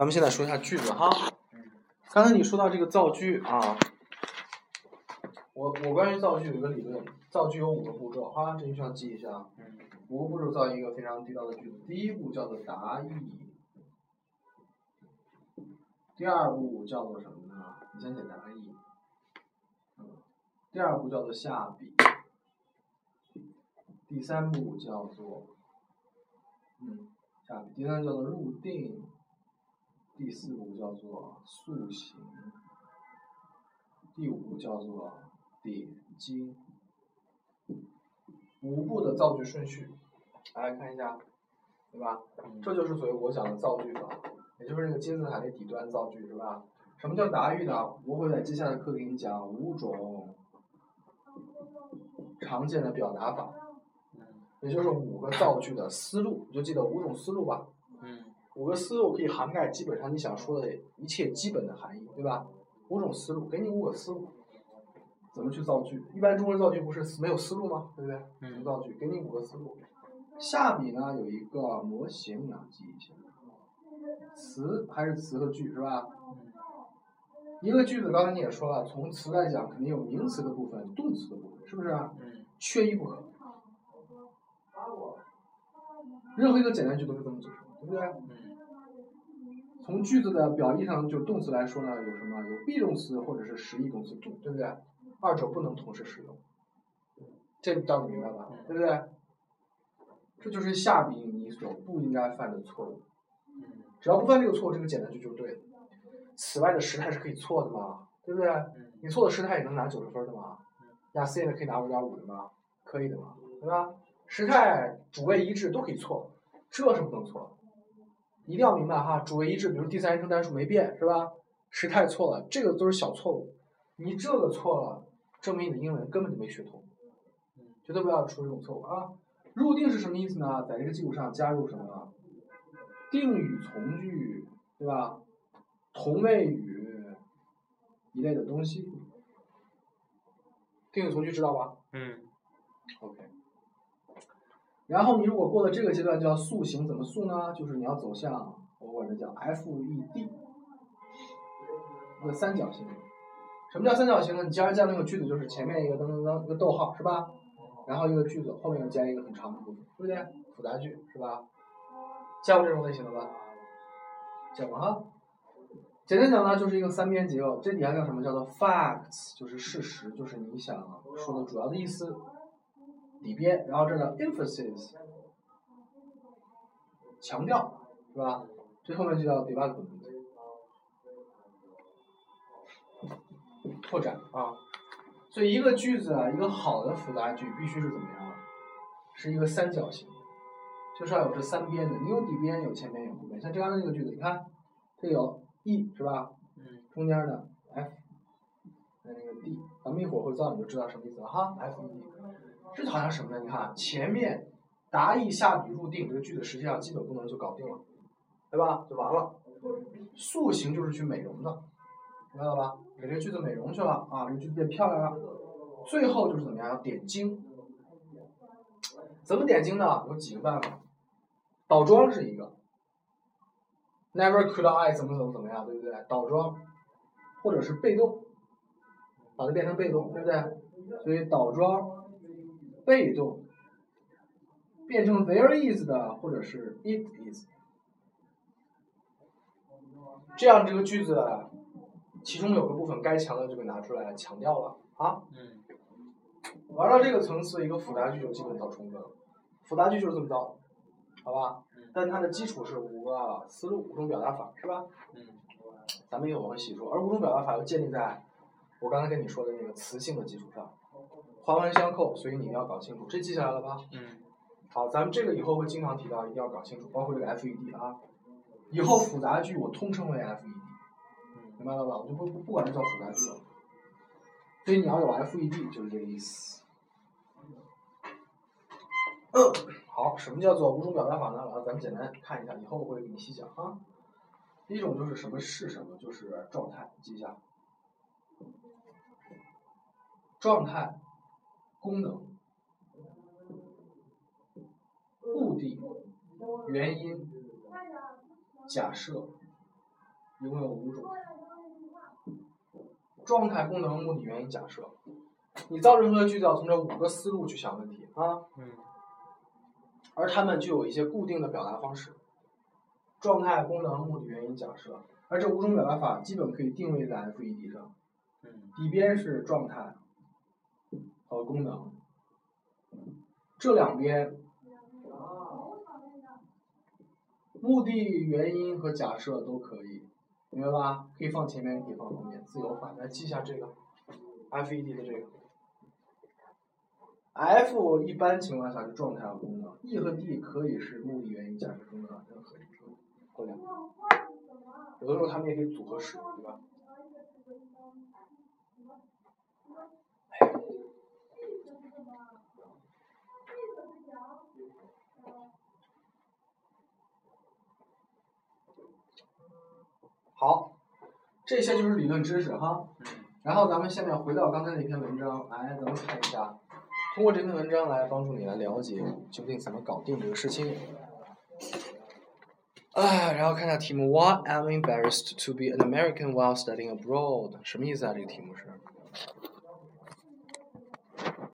咱们现在说一下句子哈。刚才你说到这个造句啊，我我关于造句有一个理论，造句有五个步骤哈，这你需要记一下。五个步骤造一个非常地道的句子。第一步叫做答意，第二步叫做什么呢？你先写答意。第二步叫做下笔，第三步叫做嗯下笔，第三叫做入定。第四步叫做塑形，第五步叫做点睛，五步的造句顺序，来看一下，对吧？这就是所谓我讲的造句法，也就是那个金字塔的底端造句，是吧？什么叫答喻呢？我会在接下来的课给你讲五种常见的表达法，也就是五个造句的思路，你就记得五种思路吧。五个思路可以涵盖基本上你想说的一切基本的含义，对吧？五种思路，给你五个思路，怎么去造句？一般中国人造句不是没有思路吗？对不对？怎么造句？给你五个思路。下笔呢有一个模型，你要记一下。词还是词和句是吧？一个句子刚才你也说了，从词来讲肯定有名词的部分、动词的部分，是不是？缺一不可。任何一个简单句都是这么组成，对不对？从句子的表意上，就动词来说呢，有什么？有 be 动词或者是实义动词 do，对不对？二者不能同时使用，这道理明白吧？对不对？这就是下笔你所不应该犯的错误。只要不犯这个错误，这个简单句就对。此外的时态是可以错的嘛？对不对？你错的时态也能拿九十分的嘛？雅思也可以拿五点五的嘛？可以的嘛？对吧？时态主谓一致都可以错，这是不能错。一定要明白哈，主谓一致，比如第三人称单数没变，是吧？时态错了，这个都是小错误。你这个错了，证明你的英文根本就没学通，绝对不要出这种错误啊！入定是什么意思呢？在这个基础上加入什么？定语从句，对吧？同位语一类的东西。定语从句知道吧？嗯。OK。然后你如果过了这个阶段，叫塑形，怎么塑呢？就是你要走向我管这叫 F E D，一个三角形。什么叫三角形呢？你加上这样的一个句子，就是前面一个噔噔噔一个逗号，是吧？然后一个句子后面又加一个很长的部分，对不对？复杂句是吧？见过这种类型的吧？见过哈。简单讲呢，就是一个三边结构，这底下叫什么？叫做 facts，就是事实，就是你想说的主要的意思。里边，然后这个 emphasis，强调，是吧？这后面就叫 development，拓展啊。所以一个句子啊，一个好的复杂句必须是怎么样？是一个三角形，就是要有这三边的。你有底边，有前边，有后边。像这样的那个句子，你看，这有 e 是吧？中间的 f，那那个 d，咱们一会儿会造，你就知道什么意思了哈。f e d。这好像什么呢？你看前面答意下笔入定这个句子，实际上基本功能就搞定了，对吧？就完了。塑形就是去美容的，明白了吧？给这个句子美容去了啊，这个句子变漂亮了。最后就是怎么样？要点睛。怎么点睛呢？有几个办法。倒装是一个。Never could I 怎么怎么怎么样，对不对？倒装，或者是被动，把它变成被动，对不对？所以倒装。被动变成 there is 的，或者是 it is，这样这个句子其中有个部分该强调就给拿出来强调了啊。嗯。玩到这个层次，一个复杂句就基本到充分了。复杂句就是这么造，好吧？但它的基础是五个思路、五种表达法，是吧？嗯。咱们一会儿会细说，而五种表达法又建立在我刚才跟你说的那个词性的基础上。环环相扣，所以你一定要搞清楚，这记下来了吧？嗯。好，咱们这个以后会经常提到，一定要搞清楚，包括这个 F E D 啊。以后复杂句我通称为 F E D，明白了吧？我就不不不管它叫复杂句了。所以你要有 F E D 就是这个意思。嗯，好，什么叫做五种表达法呢？啊，咱们简单看一下，以后我会给你细讲啊。第一种就是什么是什么，就是状态，记一下。状态。功能、目的、原因、假设、一共有五种。状态、功能、目的、原因、假设。你造任何句子要从这五个思路去想问题啊。嗯。而它们具有一些固定的表达方式。状态、功能、目的、原因、假设。而这五种表达法基本可以定位在 FED 上。嗯。底边是状态和功能。这两边。目的、原因和假设都可以，明白吧？可以放前面，可以放后面，自由换。来记一下这个，FED 的这个。F 一般情况下是状态和功能，E 和 D 可以是目的、原因、假设、功能任何一个或两个。有的时候他们也可以组合使用，对吧？哎好，这些就是理论知识哈。然后咱们下面回到刚才那篇文章，来咱们看一下，通过这篇文章来帮助你来了解究竟怎么搞定这个事情。哎，然后看一下题目，What am embarrassed to be an American while studying abroad？什么意思啊？这个题目是？